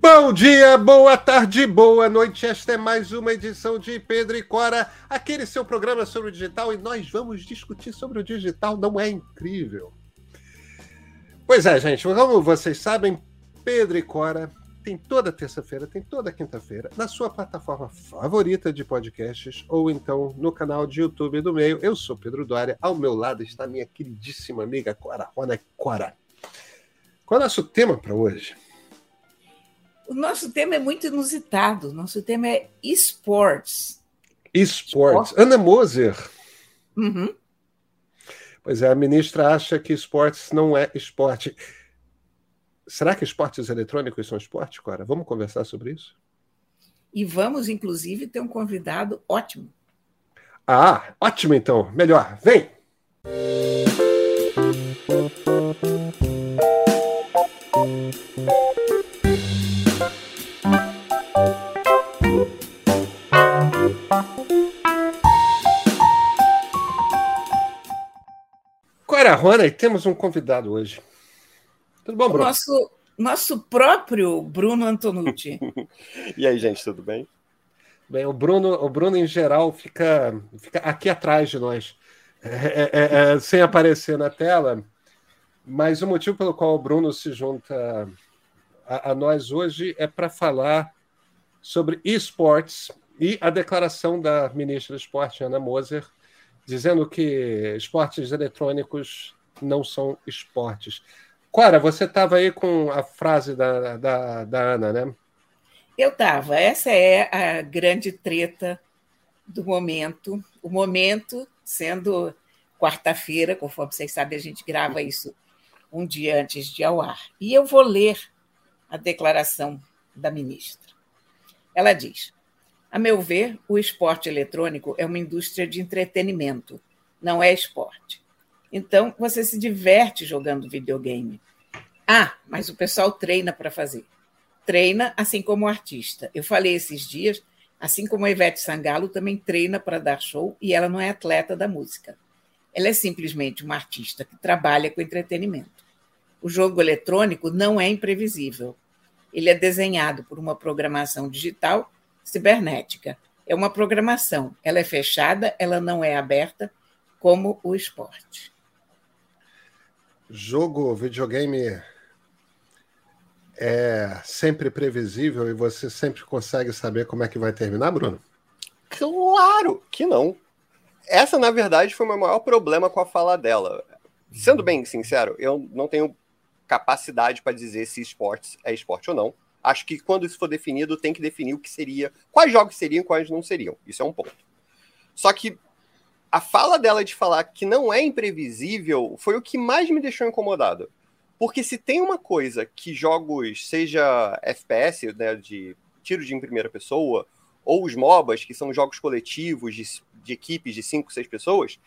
Bom dia, boa tarde, boa noite. Esta é mais uma edição de Pedro e Cora, aquele seu programa sobre o digital, e nós vamos discutir sobre o digital. Não é incrível? Pois é, gente, como vocês sabem, Pedro e Cora tem toda terça-feira, tem toda quinta-feira, na sua plataforma favorita de podcasts, ou então no canal de YouTube do meio. Eu sou Pedro Dória, ao meu lado está minha queridíssima amiga Cora Rona Cora. Qual é o nosso tema para hoje? O nosso tema é muito inusitado. Nosso tema é esportes. Esportes. Ana Moser. Uhum. Pois é, a ministra acha que esportes não é esporte. Será que esportes eletrônicos são esporte, Cora? Vamos conversar sobre isso? E vamos, inclusive, ter um convidado ótimo. Ah, ótimo então. Melhor. Vem! Cora Rona, e temos um convidado hoje. Tudo bom, Bruno? Nosso, nosso próprio Bruno Antonucci. e aí, gente, tudo bem? Bem, o Bruno, o Bruno em geral fica, fica aqui atrás de nós, é, é, é, é sem aparecer na tela. Mas o motivo pelo qual o Bruno se junta a, a nós hoje é para falar sobre esportes e a declaração da ministra do Esporte, Ana Moser, dizendo que esportes eletrônicos não são esportes. Clara, você estava aí com a frase da, da, da Ana, né? Eu estava. Essa é a grande treta do momento. O momento sendo quarta-feira, conforme vocês sabem, a gente grava isso um dia antes de ao ar. E eu vou ler a declaração da ministra. Ela diz: A meu ver, o esporte eletrônico é uma indústria de entretenimento, não é esporte. Então, você se diverte jogando videogame. Ah, mas o pessoal treina para fazer. Treina assim como o artista. Eu falei esses dias, assim como a Ivete Sangalo também treina para dar show e ela não é atleta da música. Ela é simplesmente uma artista que trabalha com entretenimento. O jogo eletrônico não é imprevisível. Ele é desenhado por uma programação digital cibernética. É uma programação. Ela é fechada, ela não é aberta, como o esporte jogo, videogame é sempre previsível e você sempre consegue saber como é que vai terminar, Bruno? Claro que não. Essa, na verdade, foi o meu maior problema com a fala dela. Sendo bem sincero, eu não tenho capacidade para dizer se esportes é esporte ou não. Acho que quando isso for definido, tem que definir o que seria, quais jogos seriam e quais não seriam. Isso é um ponto. Só que a fala dela de falar que não é imprevisível foi o que mais me deixou incomodado. Porque se tem uma coisa que jogos, seja FPS, né, de tiro de em primeira pessoa, ou os MOBAs, que são jogos coletivos de, de equipes de 5, 6 pessoas,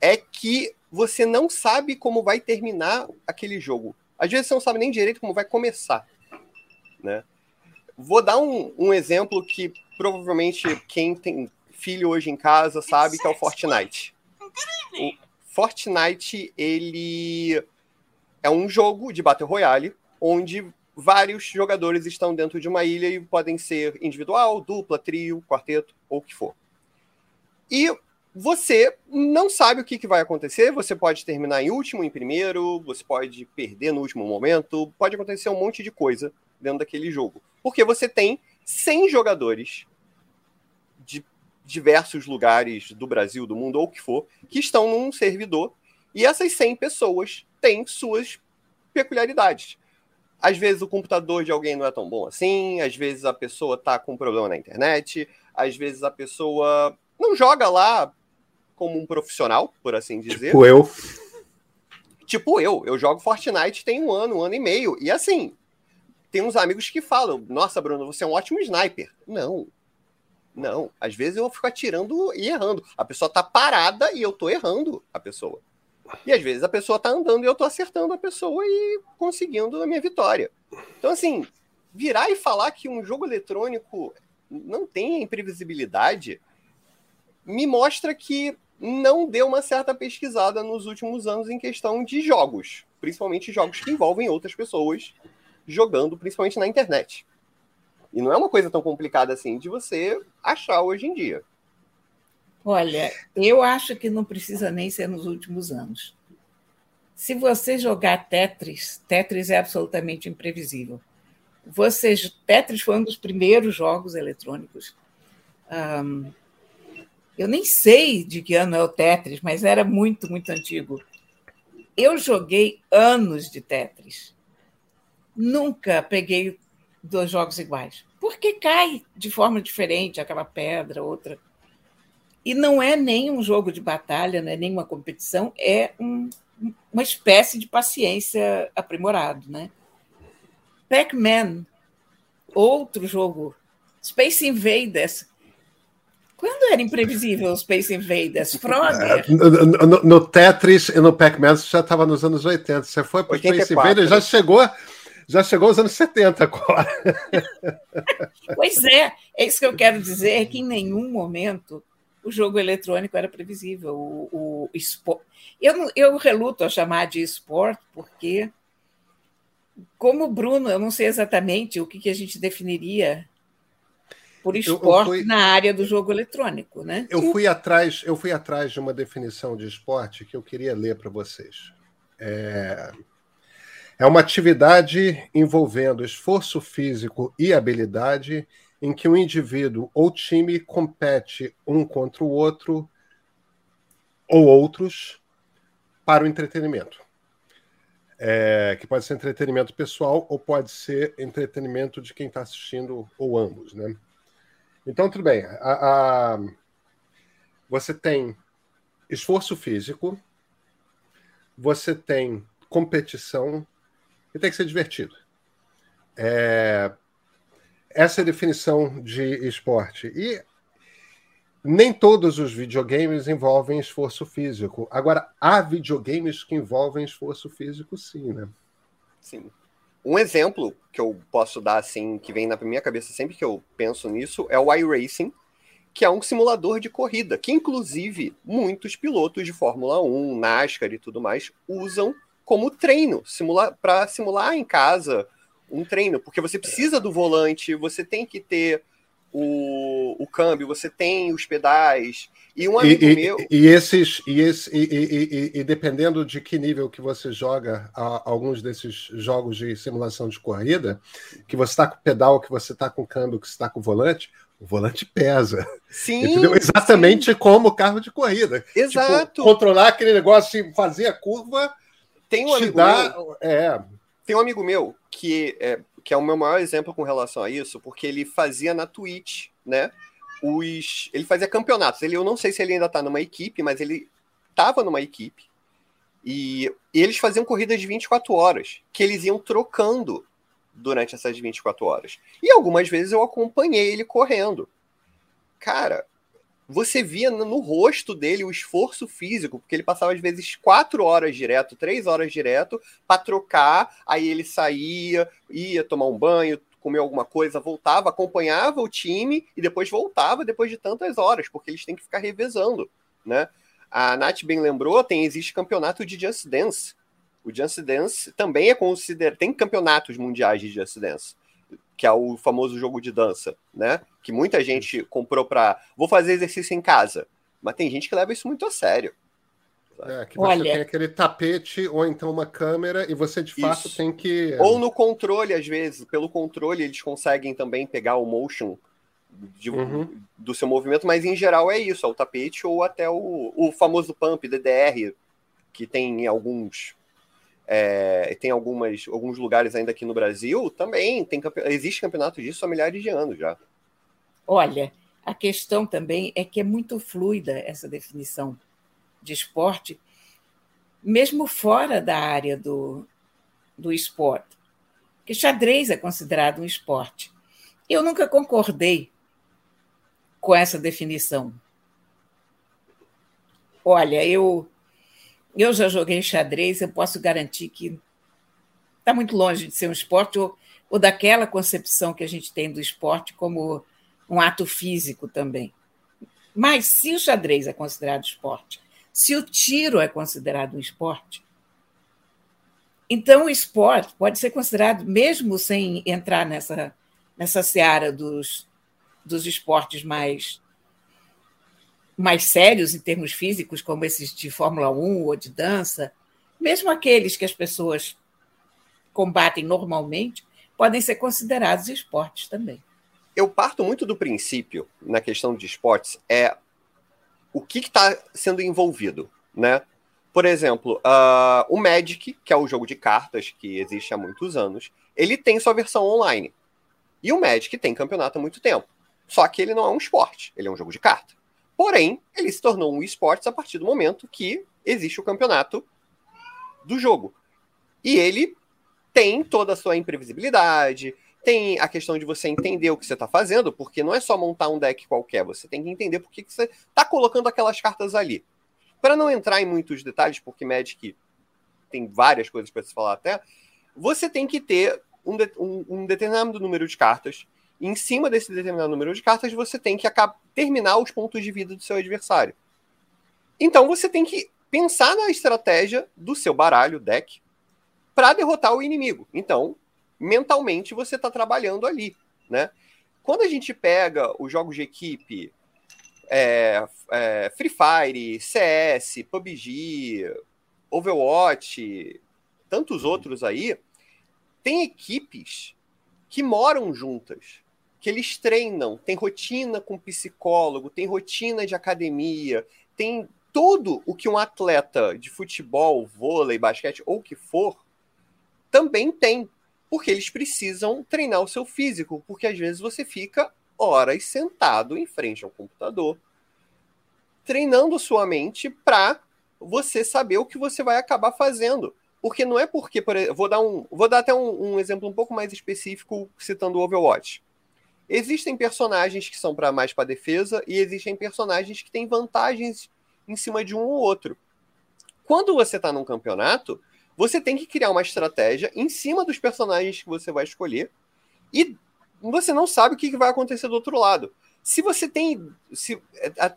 é que você não sabe como vai terminar aquele jogo. Às vezes você não sabe nem direito como vai começar. Né? Vou dar um, um exemplo que provavelmente quem tem filho hoje em casa sabe que é o Fortnite. O Fortnite, ele é um jogo de Battle Royale, onde vários jogadores estão dentro de uma ilha e podem ser individual, dupla, trio, quarteto, ou o que for. E você não sabe o que, que vai acontecer, você pode terminar em último, em primeiro, você pode perder no último momento, pode acontecer um monte de coisa dentro daquele jogo. Porque você tem 100 jogadores de diversos lugares do Brasil, do mundo ou o que for, que estão num servidor e essas 100 pessoas têm suas peculiaridades. Às vezes o computador de alguém não é tão bom assim, às vezes a pessoa está com um problema na internet, às vezes a pessoa não joga lá como um profissional, por assim dizer. Tipo eu. Tipo eu, eu jogo Fortnite tem um ano, um ano e meio, e assim, tem uns amigos que falam: Nossa, Bruno, você é um ótimo sniper. Não, não, às vezes eu fico atirando e errando. A pessoa tá parada e eu tô errando a pessoa. E às vezes a pessoa tá andando e eu tô acertando a pessoa e conseguindo a minha vitória. Então, assim, virar e falar que um jogo eletrônico não tem imprevisibilidade me mostra que não deu uma certa pesquisada nos últimos anos em questão de jogos, principalmente jogos que envolvem outras pessoas jogando, principalmente na internet. E não é uma coisa tão complicada assim de você achar hoje em dia. Olha, eu acho que não precisa nem ser nos últimos anos. Se você jogar Tetris, Tetris é absolutamente imprevisível. Você, Tetris foi um dos primeiros jogos eletrônicos. Um, eu nem sei de que ano é o Tetris, mas era muito, muito antigo. Eu joguei anos de Tetris. Nunca peguei dois jogos iguais. Porque cai de forma diferente aquela pedra, outra. E não é nem um jogo de batalha, não é nem uma competição, é um, uma espécie de paciência aprimorado. Né? Pac-Man, outro jogo. Space Invaders. Quando era imprevisível o Space Invaders? Frogger? No, no, no Tetris e no Pac-Man já estava nos anos 80. Você foi para o Space Invaders, já chegou já chegou aos anos 70 agora. Pois é, é isso que eu quero dizer, é que em nenhum momento o jogo eletrônico era previsível. O, o eu, eu reluto a chamar de esporte, porque, como Bruno, eu não sei exatamente o que, que a gente definiria por esporte fui... na área do jogo eletrônico, né? Eu fui atrás, eu fui atrás de uma definição de esporte que eu queria ler para vocês. É... É uma atividade envolvendo esforço físico e habilidade em que um indivíduo ou time compete um contra o outro ou outros para o entretenimento. É, que pode ser entretenimento pessoal ou pode ser entretenimento de quem está assistindo ou ambos, né? Então, tudo bem. A, a, você tem esforço físico, você tem competição e tem que ser divertido. É, essa é a definição de esporte. E nem todos os videogames envolvem esforço físico. Agora, há videogames que envolvem esforço físico, sim, né? Sim. Um exemplo que eu posso dar, assim, que vem na minha cabeça sempre que eu penso nisso, é o iRacing, que é um simulador de corrida, que inclusive muitos pilotos de Fórmula 1, NASCAR e tudo mais usam como treino, simula para simular em casa um treino, porque você precisa do volante, você tem que ter o, o câmbio, você tem os pedais. E um amigo e, meu. E, esses, e, esse, e, e, dependendo de que nível que você joga a, alguns desses jogos de simulação de corrida, que você está com pedal, que você está com câmbio, que você está com volante, o volante pesa. Sim. Entendeu? Exatamente sim. como carro de corrida. Tipo, Exato. Tipo, controlar aquele negócio de fazer a curva tem um amigo dá, meu, é. Tem um amigo meu que é, que é o meu maior exemplo com relação a isso, porque ele fazia na Twitch, né? Os, ele fazia campeonatos. Ele, eu não sei se ele ainda está numa equipe, mas ele estava numa equipe. E, e eles faziam corridas de 24 horas, que eles iam trocando durante essas 24 horas. E algumas vezes eu acompanhei ele correndo. Cara, você via no rosto dele o esforço físico, porque ele passava às vezes quatro horas direto, três horas direto, para trocar, aí ele saía, ia tomar um banho, comer alguma coisa, voltava, acompanhava o time e depois voltava depois de tantas horas, porque eles têm que ficar revezando, né? A Nath bem lembrou, tem existe campeonato de Just Dance. O Just Dance também é considerado, tem campeonatos mundiais de Just Dance que é o famoso jogo de dança, né? Que muita gente comprou para vou fazer exercício em casa, mas tem gente que leva isso muito a sério. É, que Olha... você tem aquele tapete ou então uma câmera e você de fato isso. tem que. Ou no controle, às vezes, pelo controle eles conseguem também pegar o motion de, uhum. do seu movimento, mas em geral é isso, é o tapete ou até o, o famoso pump DDR, que tem em alguns é, tem algumas, alguns lugares ainda aqui no Brasil também. Tem, existe campeonato disso há milhares de anos já. Olha, a questão também é que é muito fluida essa definição de esporte, mesmo fora da área do, do esporte. Porque xadrez é considerado um esporte. Eu nunca concordei com essa definição. Olha, eu eu já joguei xadrez, eu posso garantir que está muito longe de ser um esporte ou, ou daquela concepção que a gente tem do esporte como um ato físico também. Mas se o xadrez é considerado esporte, se o tiro é considerado um esporte, então o esporte pode ser considerado, mesmo sem entrar nessa, nessa seara dos, dos esportes mais mais sérios em termos físicos, como esses de Fórmula 1 ou de dança, mesmo aqueles que as pessoas combatem normalmente, podem ser considerados esportes também. Eu parto muito do princípio, na questão de esportes, é o que está sendo envolvido, né? Por exemplo, uh, o Magic, que é o jogo de cartas que existe há muitos anos, ele tem sua versão online. E o Magic tem campeonato há muito tempo. Só que ele não é um esporte, ele é um jogo de carta. Porém, ele se tornou um esporte a partir do momento que existe o campeonato do jogo. E ele tem toda a sua imprevisibilidade, tem a questão de você entender o que você está fazendo, porque não é só montar um deck qualquer, você tem que entender por que você está colocando aquelas cartas ali. Para não entrar em muitos detalhes, porque Magic tem várias coisas para se falar até, você tem que ter um, de, um, um, determinado número de cartas. Em cima desse determinado número de cartas, você tem que terminar os pontos de vida do seu adversário. Então você tem que pensar na estratégia do seu baralho, deck, para derrotar o inimigo. Então, mentalmente você está trabalhando ali, né? Quando a gente pega os jogos de equipe, é, é, Free Fire, CS, PUBG, Overwatch, tantos outros aí, tem equipes que moram juntas, que eles treinam, tem rotina com psicólogo, tem rotina de academia, tem tudo o que um atleta de futebol, vôlei, basquete ou o que for também tem, porque eles precisam treinar o seu físico, porque às vezes você fica horas sentado em frente ao computador, treinando sua mente para você saber o que você vai acabar fazendo. Porque não é porque, por exemplo, vou dar um, vou dar até um, um exemplo um pouco mais específico citando o Overwatch. Existem personagens que são para mais para defesa e existem personagens que têm vantagens em cima de um ou outro. Quando você está num campeonato, você tem que criar uma estratégia em cima dos personagens que você vai escolher e você não sabe o que vai acontecer do outro lado. Se você tem, se,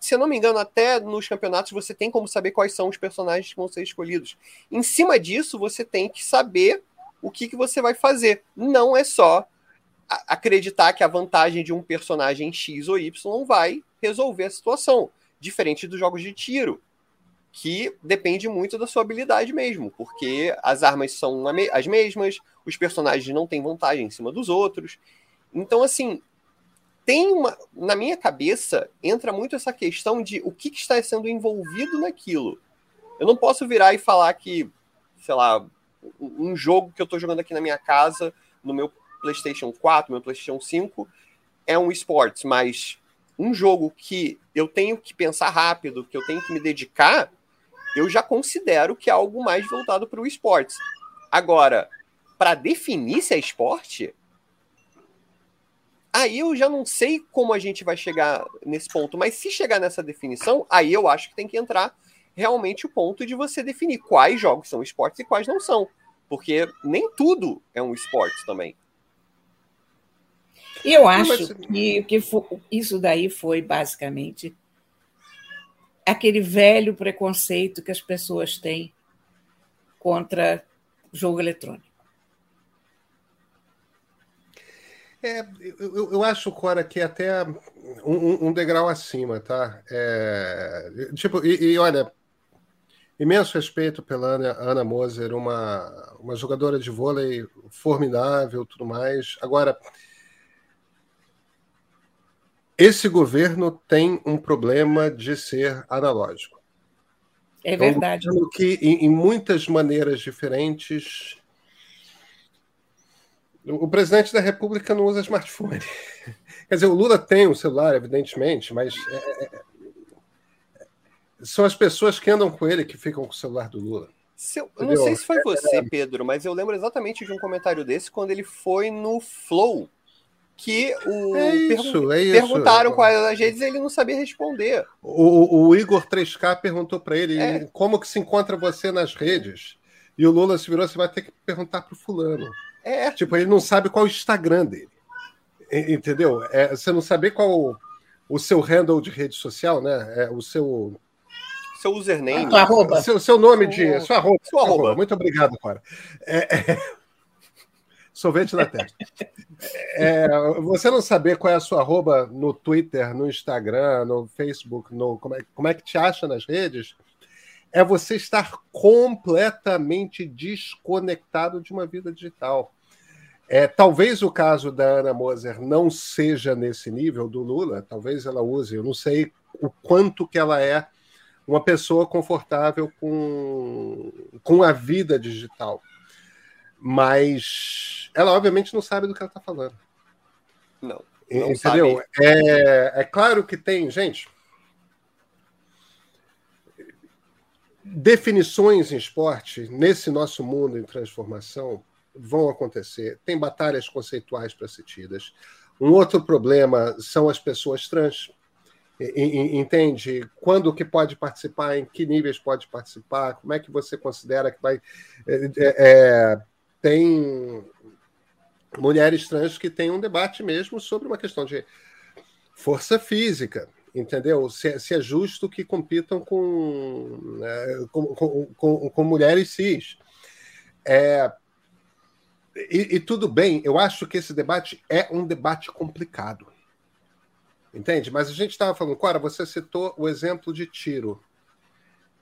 se eu não me engano, até nos campeonatos você tem como saber quais são os personagens que vão ser escolhidos. Em cima disso, você tem que saber o que, que você vai fazer. Não é só acreditar que a vantagem de um personagem X ou Y vai resolver a situação. Diferente dos jogos de tiro, que depende muito da sua habilidade mesmo, porque as armas são as mesmas, os personagens não têm vantagem em cima dos outros. Então, assim, tem uma. Na minha cabeça, entra muito essa questão de o que, que está sendo envolvido naquilo. Eu não posso virar e falar que, sei lá, um jogo que eu estou jogando aqui na minha casa, no meu PlayStation 4, meu PlayStation 5, é um esportes, mas um jogo que eu tenho que pensar rápido, que eu tenho que me dedicar, eu já considero que é algo mais voltado para o esportes. Agora, para definir se é esporte, aí eu já não sei como a gente vai chegar nesse ponto, mas se chegar nessa definição, aí eu acho que tem que entrar realmente o ponto de você definir quais jogos são esportes e quais não são. Porque nem tudo é um esporte também. E eu acho que, que isso daí foi basicamente aquele velho preconceito que as pessoas têm contra jogo eletrônico. É, eu, eu acho, Cora, que é até um, um degrau acima, tá? É, tipo, e, e, olha, imenso respeito pela Ana, Ana Moser, uma, uma jogadora de vôlei formidável tudo mais. Agora, esse governo tem um problema de ser analógico. É verdade. É um que, em, em muitas maneiras diferentes, o presidente da República não usa smartphone. Quer dizer, o Lula tem um celular, evidentemente, mas é, é, é, são as pessoas que andam com ele que ficam com o celular do Lula. Se eu, eu não sei se foi você, Pedro, mas eu lembro exatamente de um comentário desse quando ele foi no Flow que o é isso, é isso. perguntaram quais as redes e ele não sabia responder. O, o Igor 3K perguntou para ele é. como que se encontra você nas redes. E o Lula se virou, você vai ter que perguntar pro fulano. É. Tipo, ele não sabe qual é o Instagram dele. Entendeu? É, você não saber qual o, o seu handle de rede social, né? É, o seu seu username. Arroba. Seu, seu nome de. Sua arroba. Sua arroba. Muito obrigado, cara. É, é, Sorvete na testa. É, você não saber qual é a sua arroba no Twitter, no Instagram, no Facebook, no, como, é, como é que te acha nas redes, é você estar completamente desconectado de uma vida digital. É, talvez o caso da Ana Moser não seja nesse nível do Lula, talvez ela use, eu não sei o quanto que ela é uma pessoa confortável com, com a vida digital. Mas ela, obviamente, não sabe do que ela está falando. Não. não Entendeu? É, é claro que tem, gente. Definições em esporte, nesse nosso mundo em transformação, vão acontecer. Tem batalhas conceituais para ser tidas. Um outro problema são as pessoas trans. Entende? Quando que pode participar, em que níveis pode participar, como é que você considera que vai. É, é, tem mulheres trans que têm um debate mesmo sobre uma questão de força física, entendeu? Se, é, se é justo que compitam com, é, com, com, com, com, mulheres cis. É, e, e, tudo bem, eu acho que esse debate é um debate complicado. Entende? Mas a gente estava falando, Cora, você citou o exemplo de tiro.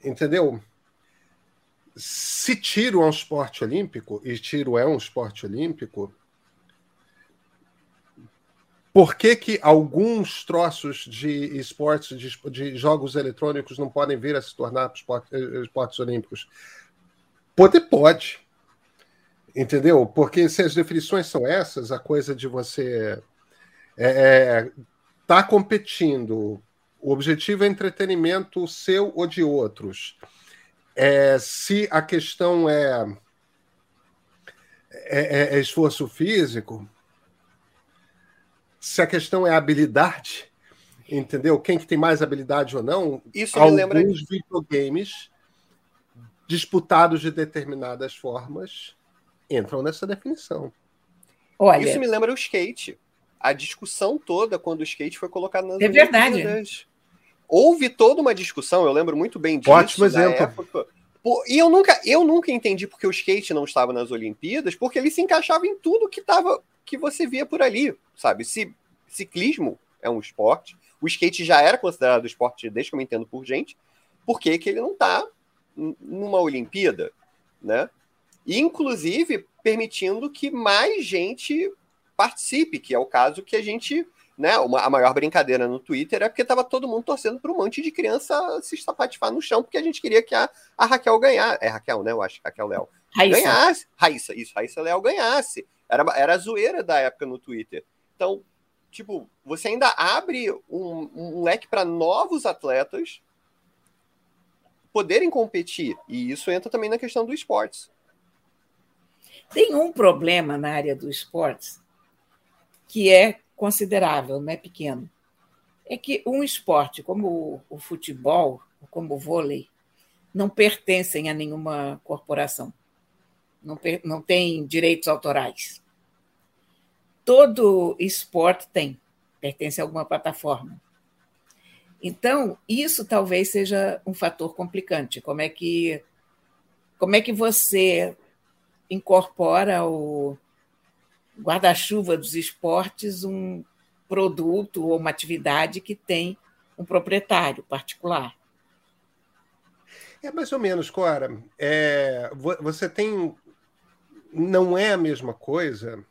Entendeu? Se tiro é um esporte olímpico, e tiro é um esporte olímpico, por que, que alguns troços de esportes, de, de, jogos eletrônicos, não podem vir a se tornar esporte, esportes olímpicos? Poder pode. Entendeu? Porque se as definições são essas, a coisa de você é, é, tá competindo, o objetivo é entretenimento seu ou de outros. É, se a questão é, é, é esforço físico, se a questão é habilidade, entendeu? Quem que tem mais habilidade ou não? Isso me lembra alguns videogames disputados de determinadas formas entram nessa definição. Olha, Isso me lembra o skate. A discussão toda quando o skate foi colocado nas É verdade. Houve toda uma discussão, eu lembro muito bem disso. Ótimo exemplo. Época. E eu nunca, eu nunca entendi porque o skate não estava nas Olimpíadas, porque ele se encaixava em tudo que tava, que você via por ali, sabe? Se ciclismo é um esporte, o skate já era considerado esporte desde que eu me entendo por gente, por que, que ele não está numa Olimpíada, né? inclusive permitindo que mais gente participe, que é o caso que a gente, né, uma, a maior brincadeira no Twitter é porque estava todo mundo torcendo para um monte de criança se estapatifar no chão, porque a gente queria que a, a Raquel ganhasse, é Raquel, né, eu acho, Raquel Léo, ganhasse, Raíssa, isso, Raíssa Léo ganhasse, era, era a zoeira da época no Twitter, então, tipo, você ainda abre um, um leque para novos atletas poderem competir, e isso entra também na questão do esportes. Tem um problema na área do esportes que é considerável, não é pequeno. É que um esporte como o, futebol, como o vôlei, não pertencem a nenhuma corporação. Não, não tem direitos autorais. Todo esporte tem, pertence a alguma plataforma. Então, isso talvez seja um fator complicante. Como é que, como é que você incorpora o guarda-chuva dos esportes um produto ou uma atividade que tem um proprietário particular. É mais ou menos, Cora. É, você tem. Não é a mesma coisa,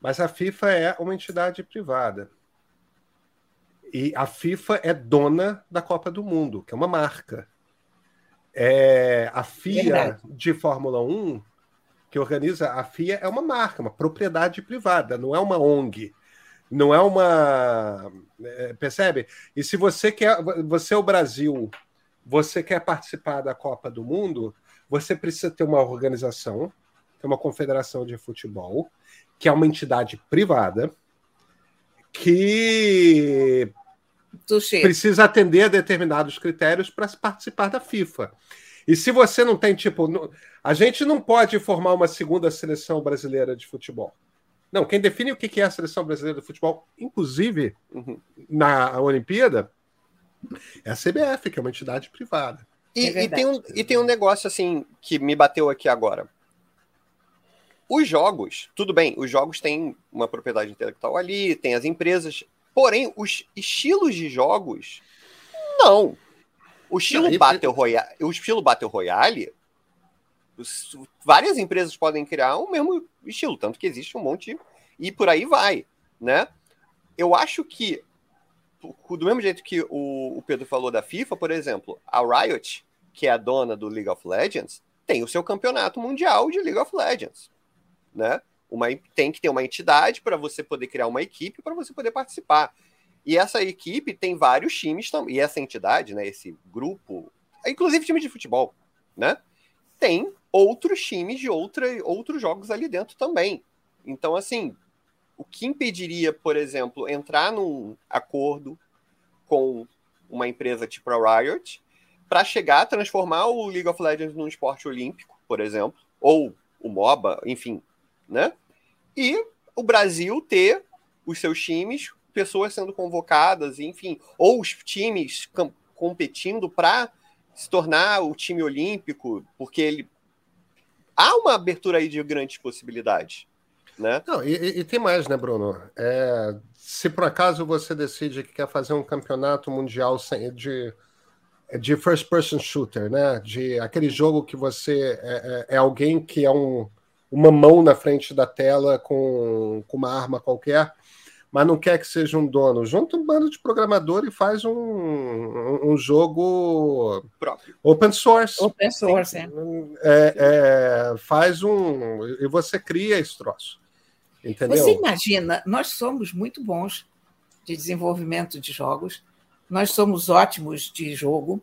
mas a FIFA é uma entidade privada. E a FIFA é dona da Copa do Mundo, que é uma marca. É, a FIA Verdade. de Fórmula 1, que organiza a FIA, é uma marca, uma propriedade privada, não é uma ONG. Não é uma. É, percebe? E se você quer. Você é o Brasil, você quer participar da Copa do Mundo, você precisa ter uma organização, ter uma confederação de futebol, que é uma entidade privada, que precisa atender a determinados critérios para participar da FIFA. E se você não tem, tipo, a gente não pode formar uma segunda seleção brasileira de futebol. Não, quem define o que é a seleção brasileira de futebol, inclusive uhum. na Olimpíada, é a CBF, que é uma entidade privada. E, é e, tem um, e tem um negócio assim que me bateu aqui agora. Os jogos, tudo bem, os jogos têm uma propriedade intelectual ali, tem as empresas, porém, os estilos de jogos, não. O estilo, não, Battle, Royale, o estilo Battle Royale, várias empresas podem criar o mesmo estilo, tanto que existe um monte e por aí vai, né? Eu acho que do mesmo jeito que o, Pedro falou da FIFA, por exemplo, a Riot, que é a dona do League of Legends, tem o seu campeonato mundial de League of Legends, né? Uma, tem que ter uma entidade para você poder criar uma equipe para você poder participar. E essa equipe tem vários times também. E essa entidade, né, esse grupo, inclusive time de futebol, né? Tem outros times de outra, outros jogos ali dentro também. Então, assim, o que impediria, por exemplo, entrar num acordo com uma empresa tipo a Riot para chegar a transformar o League of Legends num esporte olímpico, por exemplo, ou o MOBA, enfim, né? E o Brasil ter os seus times, pessoas sendo convocadas, enfim, ou os times competindo para se tornar o time olímpico, porque ele há uma abertura aí de grandes possibilidades. Né? Não, e, e tem mais, né, Bruno? É, se por acaso você decide que quer fazer um campeonato mundial de, de first person shooter, né? De aquele jogo que você é, é, é alguém que é um, uma mão na frente da tela com, com uma arma qualquer, mas não quer que seja um dono. Junta um bando de programador e faz um, um, um jogo próprio. Open source. Open source, é. é. É, Faz um. E você cria esse troço. Entendeu? Você imagina, nós somos muito bons de desenvolvimento de jogos, nós somos ótimos de jogo.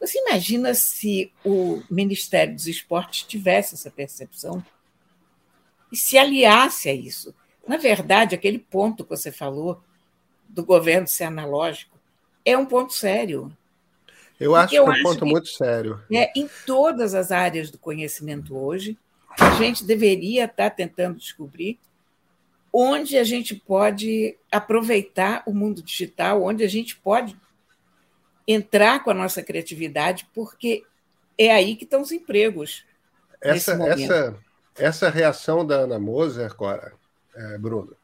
Você imagina se o Ministério dos Esportes tivesse essa percepção e se aliasse a isso? Na verdade, aquele ponto que você falou do governo ser analógico é um ponto sério. Eu acho eu que é um ponto muito sério. É, em todas as áreas do conhecimento hoje, a gente deveria estar tentando descobrir onde a gente pode aproveitar o mundo digital, onde a gente pode entrar com a nossa criatividade, porque é aí que estão os empregos. Essa, essa, essa reação da Ana Moser, Cora, Bruno,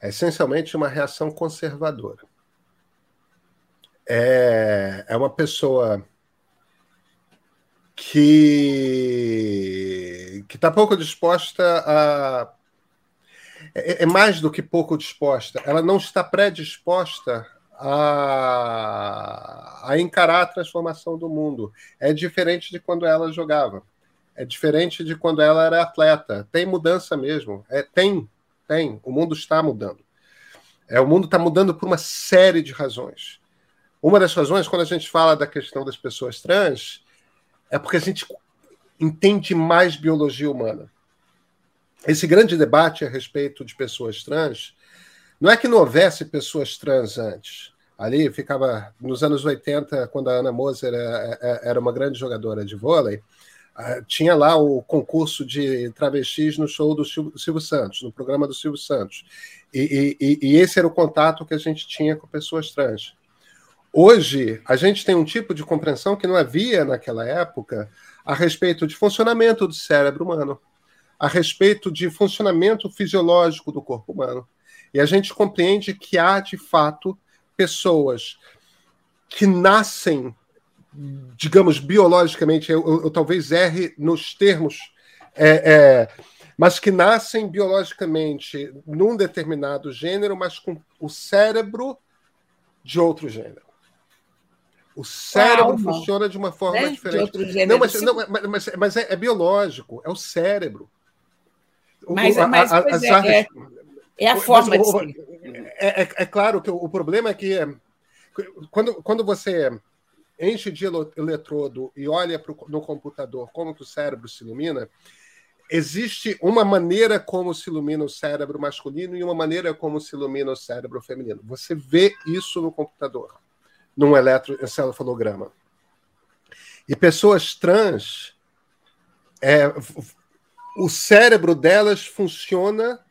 é essencialmente uma reação conservadora. É, é uma pessoa que que está pouco disposta a é, é, mais do que pouco disposta. Ela não está predisposta a, a encarar a transformação do mundo. É diferente de quando ela jogava. É diferente de quando ela era atleta. Tem mudança mesmo. É, tem, tem. O mundo está mudando. É, o mundo está mudando por uma série de razões. Uma das razões, quando a gente fala da questão das pessoas trans, é porque a gente entende mais biologia humana. Esse grande debate a respeito de pessoas trans, não é que não houvesse pessoas trans antes. Ali ficava, nos anos 80, quando a Ana Moser era uma grande jogadora de vôlei, tinha lá o concurso de travestis no show do Silvio Santos, no programa do Silvio Santos. E, e, e, esse era o contato que a gente tinha com pessoas trans. Hoje, a gente tem um tipo de compreensão que não havia naquela época a respeito de funcionamento do cérebro humano, a respeito de funcionamento fisiológico do corpo humano. E a gente compreende que há, de fato, pessoas que nascem digamos, biologicamente, eu, eu, eu talvez erre nos termos, é, é, mas que nascem biologicamente num determinado gênero, mas com o cérebro de outro gênero. O cérebro funciona de uma forma né? diferente. Não, mas, não, mas, mas é, é, biológico, é o cérebro. Mas, o, mas a, as é, artes, é, é, a forma mas, de é, é, é, claro que o, o problema é que quando, quando você enche de eletrodo e olha pro, no computador como que o cérebro se ilumina, existe uma maneira como se ilumina o cérebro masculino e uma maneira como se ilumina o cérebro feminino. Você vê isso no computador, num eletroencefalograma. E pessoas trans, é, o cérebro delas funciona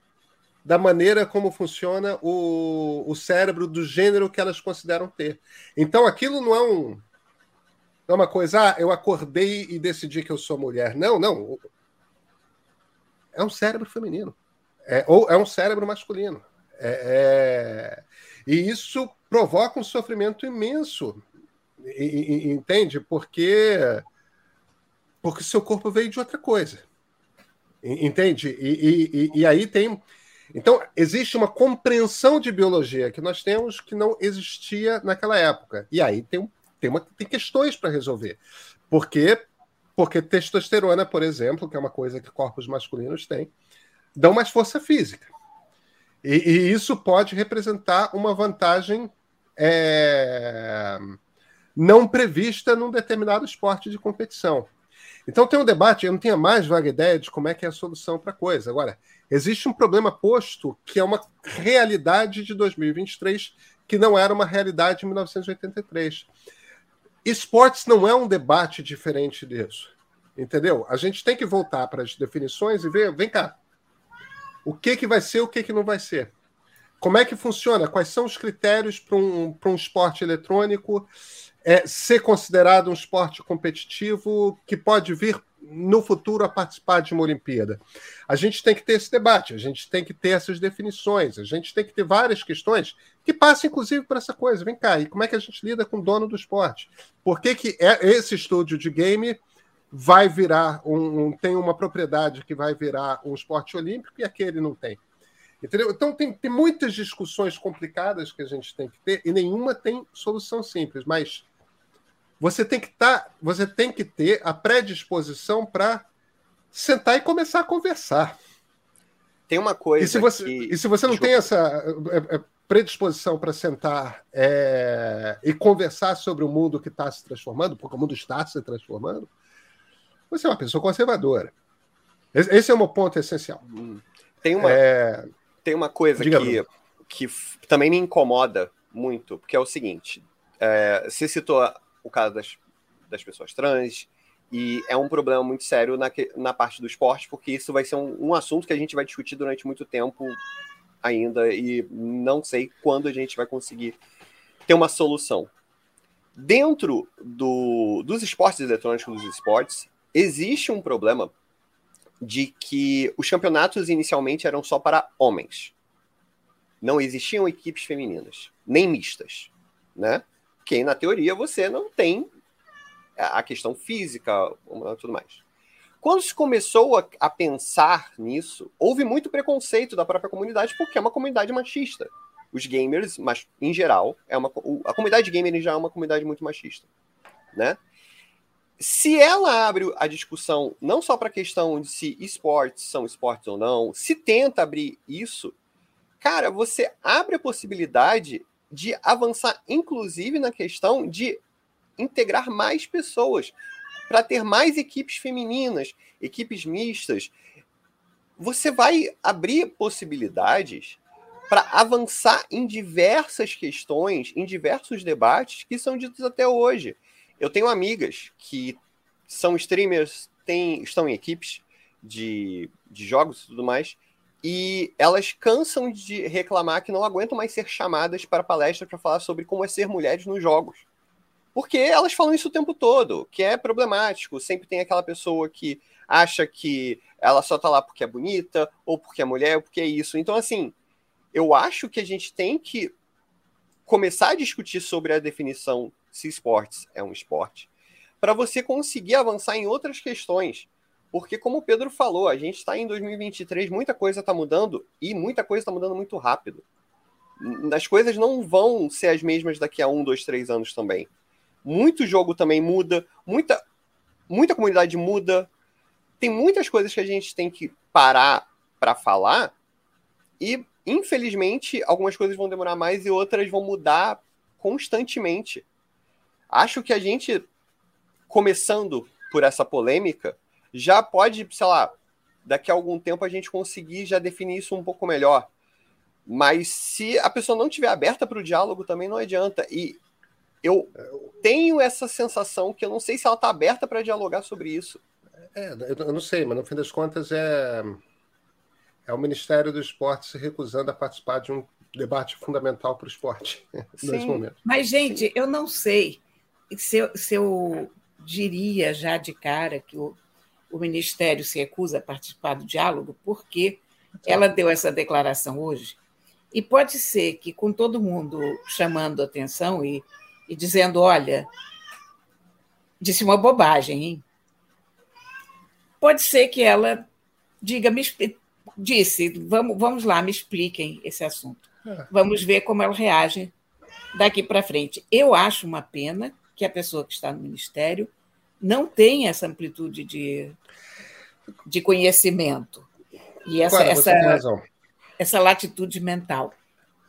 da maneira como funciona o, o cérebro do gênero que elas consideram ter. Então aquilo não é um não é uma coisa, ah, eu acordei e decidi que eu sou mulher. Não, não. é um cérebro feminino. É, ou é um cérebro masculino. É, é, e isso provoca um sofrimento imenso. E, e, entende? Porque porque seu corpo veio de outra coisa. Entende? E, e, e, aí tem. Então, existe uma compreensão de biologia que nós temos que não existia naquela época. E aí tem, tem, uma, tem questões para resolver. Por quê? Porque testosterona, por exemplo, que é uma coisa que corpos masculinos têm, dão mais força física. E, e isso pode representar uma vantagem é, não prevista num determinado esporte de competição. Então tem um debate, eu não tenho mais vaga ideia de como é que é a solução para a coisa. Agora, existe um problema posto que é uma realidade de 2023 que não era uma realidade de 1983. Esportes não é um debate diferente disso. Entendeu? A gente tem que voltar para as definições e ver, vem cá, o que, que vai ser, o que, que não vai ser. Como é que funciona? Quais são os critérios para um, um esporte eletrônico? é, ser considerado um esporte competitivo que pode vir no futuro a participar de uma Olimpíada. A gente tem que ter esse debate, a gente tem que ter essas definições, a gente tem que ter várias questões que passam, inclusive, por essa coisa. Vem cá, e como é que a gente lida com o dono do esporte? Por que, que é, esse estúdio de game vai virar um, um, tem uma propriedade que vai virar um esporte olímpico e aquele não tem? Entendeu? Então tem, tem muitas discussões complicadas que a gente tem que ter e nenhuma tem solução simples, mas você tem que tá, você tem que ter a predisposição para sentar e começar a conversar. Tem uma coisa. E se você, que... e se você não Desculpa. tem essa é, é, predisposição para sentar é, e conversar sobre o mundo que está se transformando, porque o mundo está se transformando, você é uma pessoa conservadora. Esse é o meu ponto essencial. Tem uma, é... tem uma coisa que, que também me incomoda muito, porque é o seguinte: é, você citou o caso das, das pessoas trans, e é um problema muito sério na, na parte do esporte, porque isso vai ser um, um assunto que a gente vai discutir durante muito tempo ainda, e não sei quando a gente vai conseguir ter uma solução. Dentro do, dos esportes eletrônicos, dos esportes, existe um problema de que os campeonatos inicialmente eram só para homens. Não existiam equipes femininas, nem mistas, né? Porque, na teoria, você não tem a questão física tudo mais. Quando se começou a, a, pensar nisso, houve muito preconceito da própria comunidade, porque é uma comunidade machista. Os gamers, mas em geral, é uma, a comunidade gamer já é uma comunidade muito machista, né? Se ela abre a discussão não só para a questão de se esportes são esportes ou não, se tenta abrir isso, cara, você abre a possibilidade de avançar, inclusive, na questão de integrar mais pessoas, para ter mais equipes femininas, equipes mistas. Você vai abrir possibilidades para avançar em diversas questões, em diversos debates que são ditos até hoje. Eu tenho amigas que são streamers, têm, estão em equipes de, de jogos e tudo mais, e elas cansam de reclamar que não aguentam mais ser chamadas para palestras para falar sobre como é ser mulheres nos jogos. Porque elas falam isso o tempo todo, que é problemático. Sempre tem aquela pessoa que acha que ela só tá lá porque é bonita, ou porque é mulher, ou porque é isso. Então, assim, eu acho que a gente tem que começar a discutir sobre a definição se esportes é um esporte, para você conseguir avançar em outras questões. Porque, como o Pedro falou, a gente está em 2023, muita coisa está mudando e muita coisa está mudando muito rápido. As coisas não vão ser as mesmas daqui a um, dois, três anos também. Muito jogo também muda, muita, muita comunidade muda. Tem muitas coisas que a gente tem que parar para falar e, infelizmente, algumas coisas vão demorar mais e outras vão mudar constantemente. Acho que a gente, começando por essa polêmica, já pode, sei lá, daqui a algum tempo a gente conseguir já definir isso um pouco melhor. Mas se a pessoa não estiver aberta para o diálogo, também não adianta. E eu tenho essa sensação que eu não sei se ela está aberta para dialogar sobre isso. É, eu não sei, mas no fim das contas é, é o Ministério do Esporte se recusando a participar de um debate fundamental para o esporte nesse momento. Mas, gente, Sim. eu não sei se eu, se eu diria já de cara que o o Ministério se recusa a participar do diálogo, porque ela deu essa declaração hoje. E pode ser que, com todo mundo chamando atenção e, e dizendo: olha, disse uma bobagem, hein? Pode ser que ela diga, me, disse, vamos, vamos lá, me expliquem esse assunto. É. Vamos ver como ela reage daqui para frente. Eu acho uma pena que a pessoa que está no ministério não tenha essa amplitude de, de conhecimento e essa, claro, essa, essa latitude mental.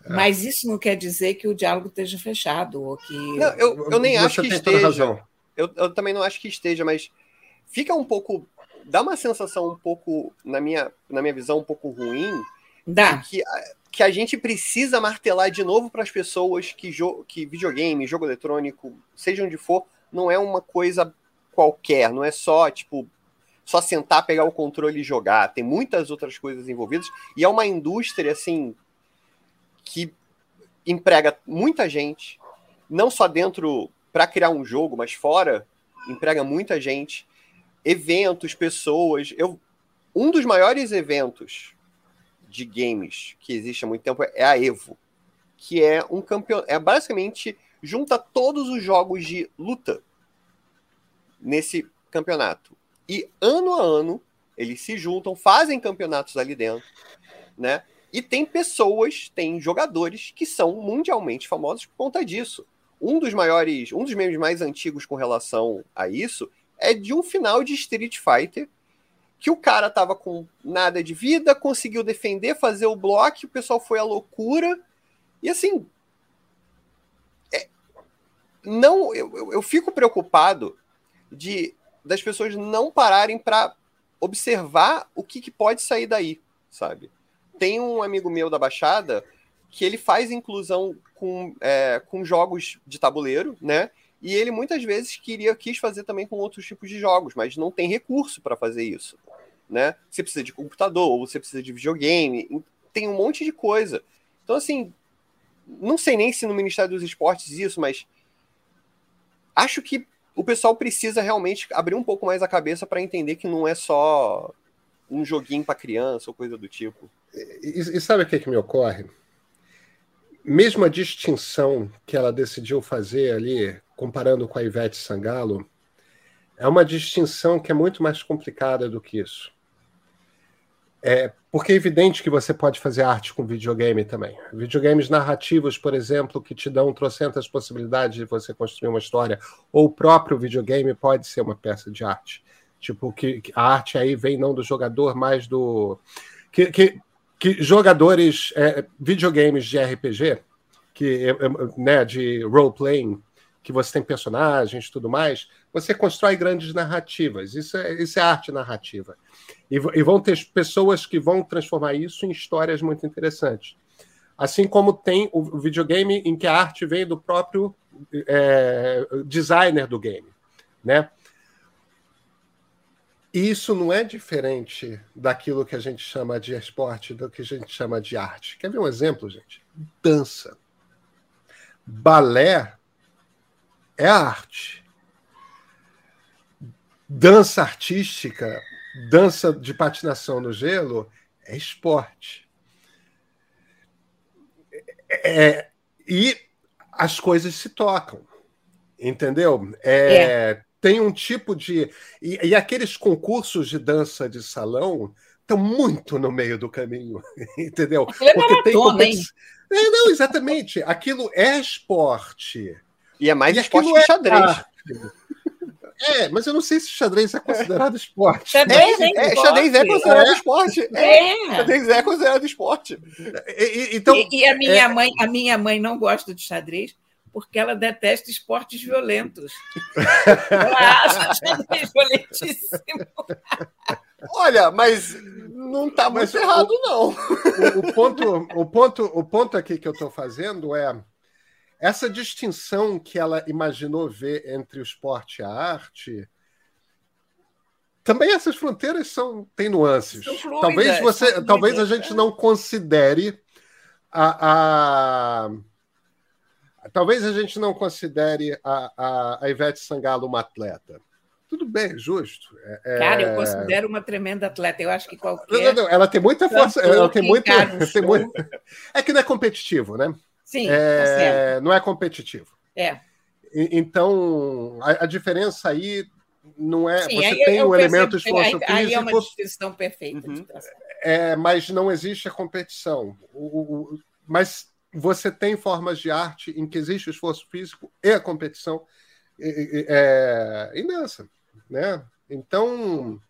É. Mas isso não quer dizer que o diálogo esteja fechado. Ou que... Não, eu, eu nem Você acho que esteja. Eu, eu também não acho que esteja, mas fica um pouco. Dá uma sensação um pouco, na minha, na minha visão, um pouco ruim. Dá. Que, que a gente precisa martelar de novo para as pessoas que, jo que videogame, jogo eletrônico, seja onde for, não é uma coisa qualquer, não é só, tipo, só sentar, pegar o controle e jogar. Tem muitas outras coisas envolvidas. E é uma indústria, assim, que emprega muita gente, não só dentro para criar um jogo, mas fora, emprega muita gente, eventos, pessoas. Eu, um dos maiores eventos de games que existe há muito tempo é a Evo, que é um campeão, é basicamente junta todos os jogos de luta nesse campeonato. E ano a ano eles se juntam, fazem campeonatos ali dentro, né? E tem pessoas, tem jogadores que são mundialmente famosos por conta disso. Um dos maiores, um dos memes mais antigos com relação a isso é de um final de Street Fighter que o cara tava com nada de vida, conseguiu defender, fazer o bloco, o pessoal foi à loucura. E assim, é, não, eu, eu fico preocupado de das pessoas não pararem para observar o que, que pode sair daí, sabe? Tem um amigo meu da Baixada que ele faz inclusão com, é, com jogos de tabuleiro, né? E ele muitas vezes queria quis fazer também com outros tipos de jogos, mas não tem recurso para fazer isso, né? Você precisa de computador, ou você precisa de videogame, tem um monte de coisa. Então assim, não sei nem se no Ministério dos Esportes isso, mas acho que o pessoal precisa realmente abrir um pouco mais a cabeça para entender que não é só um joguinho para criança ou coisa do tipo. E, e sabe o que, que me ocorre? Mesmo a distinção que ela decidiu fazer ali, comparando com a Ivete Sangalo, é uma distinção que é muito mais complicada do que isso. É, porque é evidente que você pode fazer arte com videogame também. Videogames narrativos, por exemplo, que te dão trocentas possibilidades de você construir uma história, ou o próprio videogame pode ser uma peça de arte. Tipo, que, que a arte aí vem não do jogador, mas do. Que, que, que jogadores, é, videogames de RPG, que, é, é, né, de role-playing, que você tem personagens e tudo mais, você constrói grandes narrativas. Isso é, isso é arte narrativa. E, e, vão ter pessoas que vão transformar isso em histórias muito interessantes. Assim como tem o videogame em que a arte vem do próprio é, designer do game. Né? Isso não é diferente daquilo que a gente chama de esporte, do que a gente chama de arte. Quer ver um exemplo, gente? Dança. Balé é arte. Dança artística, dança de patinação no gelo, é esporte. É, e as coisas se tocam, entendeu? É, é. Tem um tipo de. E, e, aqueles concursos de dança de salão estão muito no meio do caminho, entendeu? É Porque tem competição. É, não, exatamente. Aquilo é esporte. E é mais e esporte que é xadrez. É, mas eu não sei se xadrez é considerado esporte. Xadrez é, é, xadrez é considerado é. esporte. É. Xadrez é considerado esporte. E, e, então, e, e a, minha é... mãe, a minha mãe não gosta de xadrez porque ela detesta esportes violentos. ela acha xadrez violentíssimo. Olha, mas não está muito errado, o, não. O, o, ponto, o, ponto, o ponto aqui que eu estou fazendo é essa distinção que ela imaginou ver entre o esporte e a arte. Também essas fronteiras são têm nuances. Fluidas, talvez você, talvez a gente não considere a, a talvez a gente não considere a, a, a Ivete Sangalo uma atleta. tudo bem, justo. É... Cara, eu considero uma tremenda atleta. Eu acho que qualquer. Não, não, ela tem muita força. Ela tem muita. Tem muito... É que não é competitivo, né? Sim, é... Tá não é competitivo. É. Então, a, a diferença aí não é. Sim, você aí, tem o elemento esforço aí. Aí é uma descrição perfeita. Uhum. É, mas não existe a competição. O, o, mas você tem formas de arte em que existe o esforço físico e a competição é, imensa, né? Então,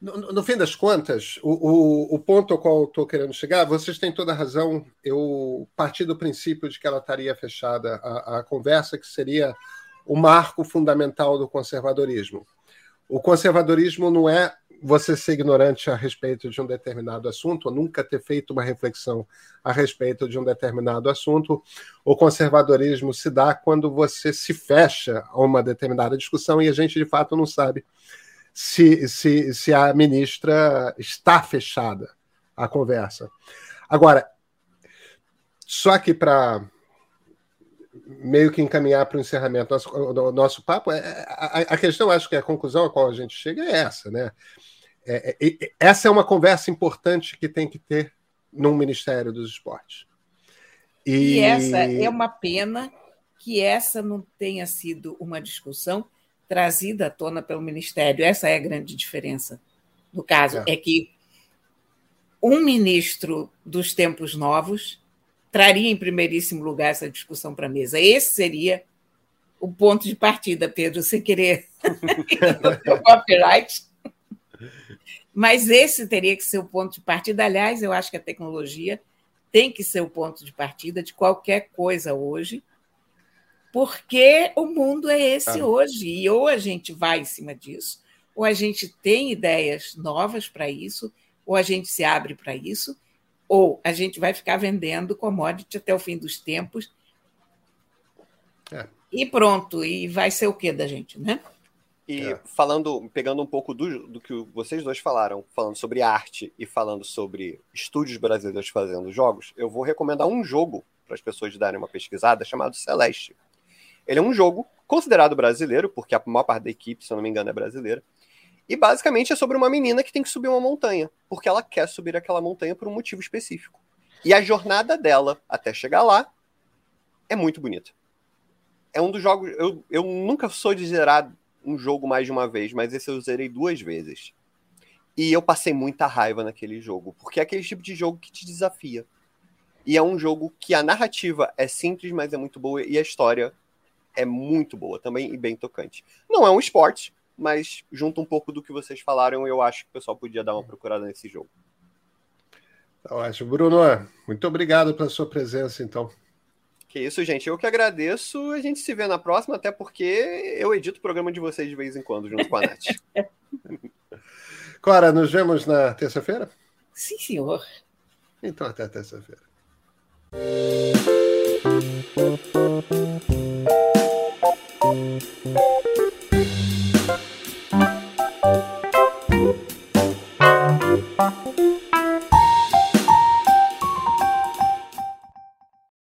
no, no, fim das contas, o, o, o ponto ao qual estou querendo chegar, vocês têm toda a razão. Eu parti do princípio de que ela estaria fechada a, a conversa, que seria o marco fundamental do conservadorismo. O conservadorismo não é você ser ignorante a respeito de um determinado assunto, ou nunca ter feito uma reflexão a respeito de um determinado assunto. O conservadorismo se dá quando você se fecha a uma determinada discussão e a gente de fato não sabe se, se, se a ministra está fechada à conversa. Agora, só que para meio que encaminhar para o encerramento do nosso, nosso papo, é, a, a, questão, acho que a conclusão a qual a gente chega é essa, né? É, é, essa é uma conversa importante que tem que ter no Ministério dos Esportes. E... e essa é uma pena que essa não tenha sido uma discussão trazida à tona pelo Ministério. Essa é a grande diferença. No caso, é, é que um ministro dos tempos novos traria em primeiríssimo lugar essa discussão para a mesa. Esse seria o ponto de partida, Pedro, sem querer copyright. Mas esse teria que ser o ponto de partida. Aliás, eu acho que a tecnologia tem que ser o ponto de partida de qualquer coisa hoje, porque o mundo é esse ah. hoje. E ou a gente vai em cima disso, ou a gente tem ideias novas para isso, ou a gente se abre para isso, ou a gente vai ficar vendendo commodity até o fim dos tempos. É. E pronto, e vai ser o que da gente, né? E é. falando, pegando um pouco do, do que vocês dois falaram, falando sobre arte e falando sobre estúdios brasileiros fazendo jogos, eu vou recomendar um jogo para as pessoas darem uma pesquisada chamado Celeste. Ele é um jogo considerado brasileiro, porque a maior parte da equipe, se eu não me engano, é brasileira, e basicamente é sobre uma menina que tem que subir uma montanha, porque ela quer subir aquela montanha por um motivo específico. E a jornada dela até chegar lá é muito bonita. É um dos jogos. Eu, eu nunca sou de zerar um jogo mais de uma vez, mas esse eu zerei duas vezes. E eu passei muita raiva naquele jogo, porque é aquele tipo de jogo que te desafia. E é um jogo que a narrativa é simples, mas é muito boa, e a história é muito boa também e bem tocante. Não é um esporte, mas junto um pouco do que vocês falaram, eu acho que o pessoal podia dar uma procurada nesse jogo. Tá ótimo. Bruno, muito obrigado pela sua presença, então. Que isso, gente. Eu que agradeço. A gente se vê na próxima, até porque eu edito o programa de vocês de vez em quando, junto com a Nath. Cora, nos vemos na terça-feira? Sim, senhor. Então, até terça-feira.